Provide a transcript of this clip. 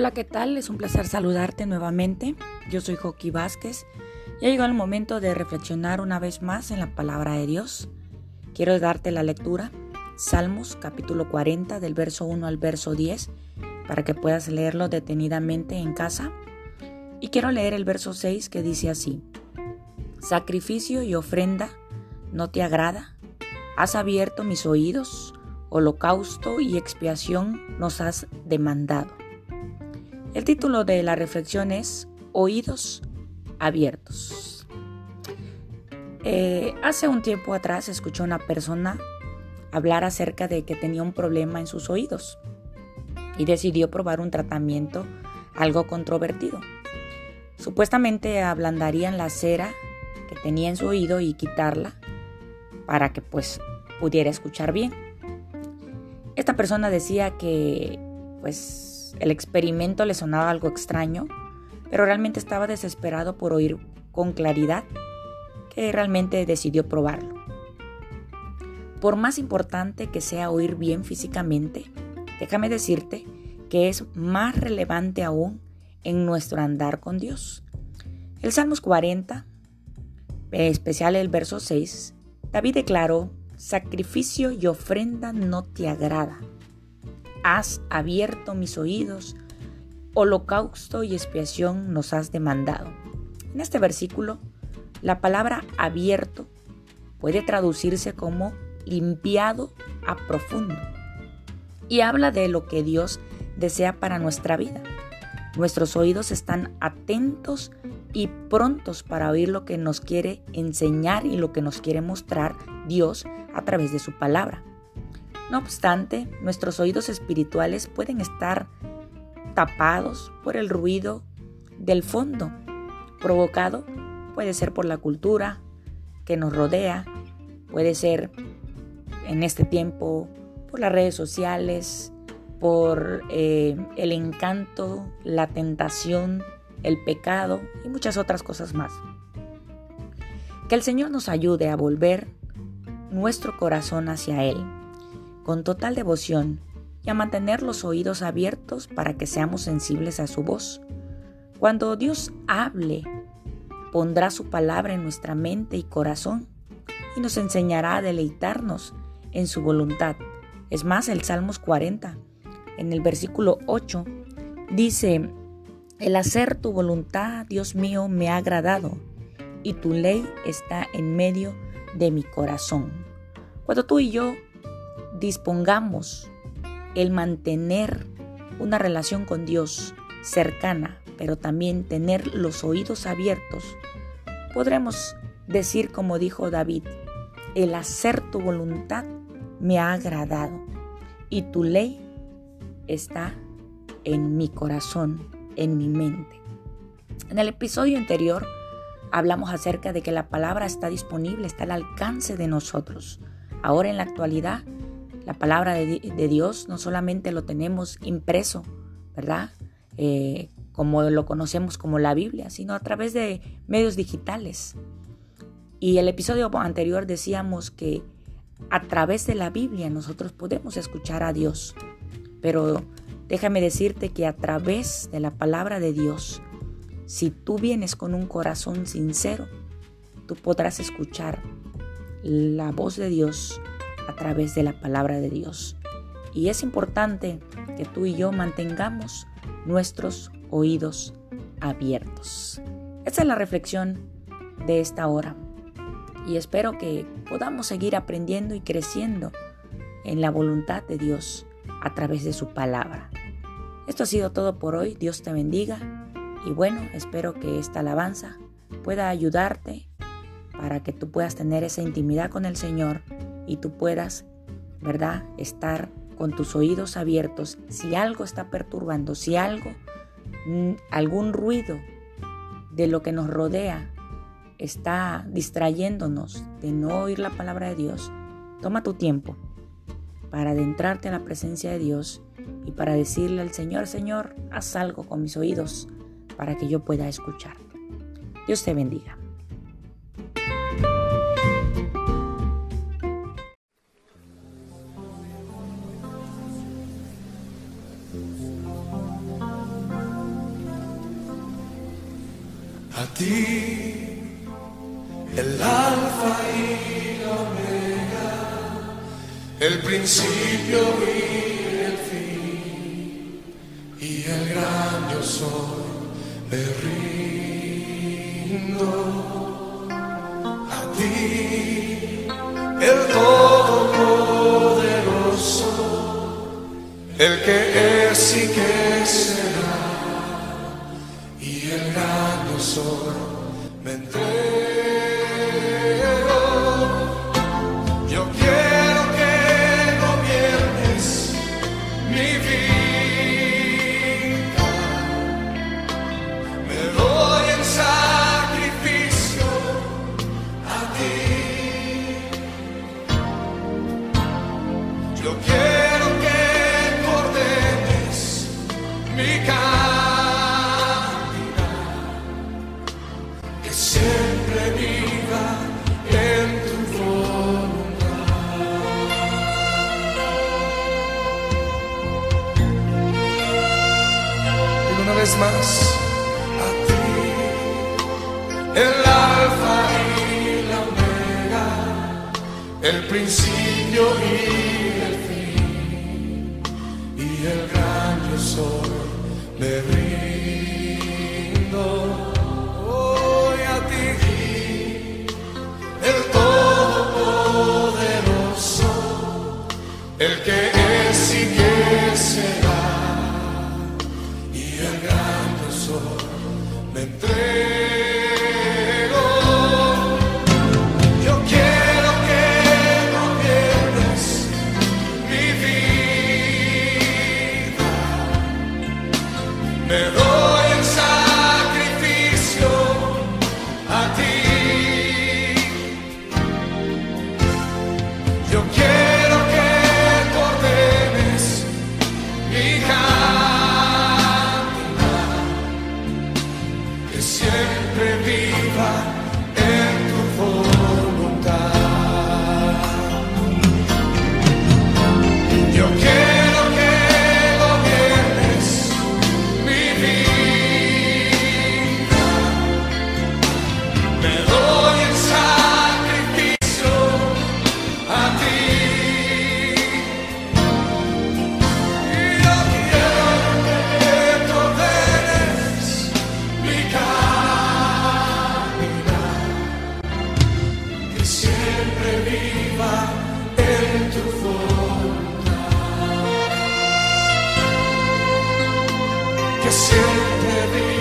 Hola, ¿qué tal? Es un placer saludarte nuevamente. Yo soy Joaquín Vázquez. Ya llegó el momento de reflexionar una vez más en la palabra de Dios. Quiero darte la lectura, Salmos capítulo 40 del verso 1 al verso 10, para que puedas leerlo detenidamente en casa. Y quiero leer el verso 6 que dice así, Sacrificio y ofrenda no te agrada, has abierto mis oídos, holocausto y expiación nos has demandado. El título de la reflexión es Oídos abiertos. Eh, hace un tiempo atrás escuché a una persona hablar acerca de que tenía un problema en sus oídos y decidió probar un tratamiento algo controvertido. Supuestamente ablandarían la cera que tenía en su oído y quitarla para que pues pudiera escuchar bien. Esta persona decía que pues el experimento le sonaba algo extraño, pero realmente estaba desesperado por oír con claridad que realmente decidió probarlo. Por más importante que sea oír bien físicamente, déjame decirte que es más relevante aún en nuestro andar con Dios. El Salmos 40, especial el verso 6, David declaró, sacrificio y ofrenda no te agrada has abierto mis oídos, holocausto y expiación nos has demandado. En este versículo, la palabra abierto puede traducirse como limpiado a profundo y habla de lo que Dios desea para nuestra vida. Nuestros oídos están atentos y prontos para oír lo que nos quiere enseñar y lo que nos quiere mostrar Dios a través de su palabra. No obstante, nuestros oídos espirituales pueden estar tapados por el ruido del fondo, provocado puede ser por la cultura que nos rodea, puede ser en este tiempo por las redes sociales, por eh, el encanto, la tentación, el pecado y muchas otras cosas más. Que el Señor nos ayude a volver nuestro corazón hacia Él con total devoción y a mantener los oídos abiertos para que seamos sensibles a su voz. Cuando Dios hable, pondrá su palabra en nuestra mente y corazón y nos enseñará a deleitarnos en su voluntad. Es más, el Salmos 40, en el versículo 8, dice, el hacer tu voluntad, Dios mío, me ha agradado, y tu ley está en medio de mi corazón. Cuando tú y yo dispongamos el mantener una relación con Dios cercana, pero también tener los oídos abiertos, podremos decir como dijo David, el hacer tu voluntad me ha agradado y tu ley está en mi corazón, en mi mente. En el episodio anterior hablamos acerca de que la palabra está disponible, está al alcance de nosotros. Ahora en la actualidad la palabra de, Dios no solamente lo tenemos impreso, ¿verdad? Eh, como lo conocemos como la Biblia, sino a través de medios digitales. Y el episodio anterior decíamos que a través de la Biblia nosotros podemos escuchar a Dios. Pero déjame decirte que a través de la palabra de Dios, si tú vienes con un corazón sincero, tú podrás escuchar la voz de Dios a través de la palabra de Dios. Y es importante que tú y yo mantengamos nuestros oídos abiertos. Esa es la reflexión de esta hora. Y espero que podamos seguir aprendiendo y creciendo en la voluntad de Dios a través de su palabra. Esto ha sido todo por hoy. Dios te bendiga. Y bueno, espero que esta alabanza pueda ayudarte para que tú puedas tener esa intimidad con el Señor y tú puedas, ¿verdad?, estar con tus oídos abiertos. Si algo está perturbando, si algo, mm, algún ruido de lo que nos rodea está distrayéndonos de no oír la palabra de Dios, toma tu tiempo para adentrarte a la presencia de Dios y para decirle al Señor, Señor, haz algo con mis oídos para que yo pueda escuchar. Dios te bendiga. A ti, el alfa y la omega, el principio y el fin, y el gran yo soy, me rindo. A ti, el todopoderoso, el que es y que será soy me entrego. Vez más, a ti, el alfa y la omega, el principio y el fin, y el gran yo me rindo hoy a ti, el todopoderoso, el que Me Siempre vi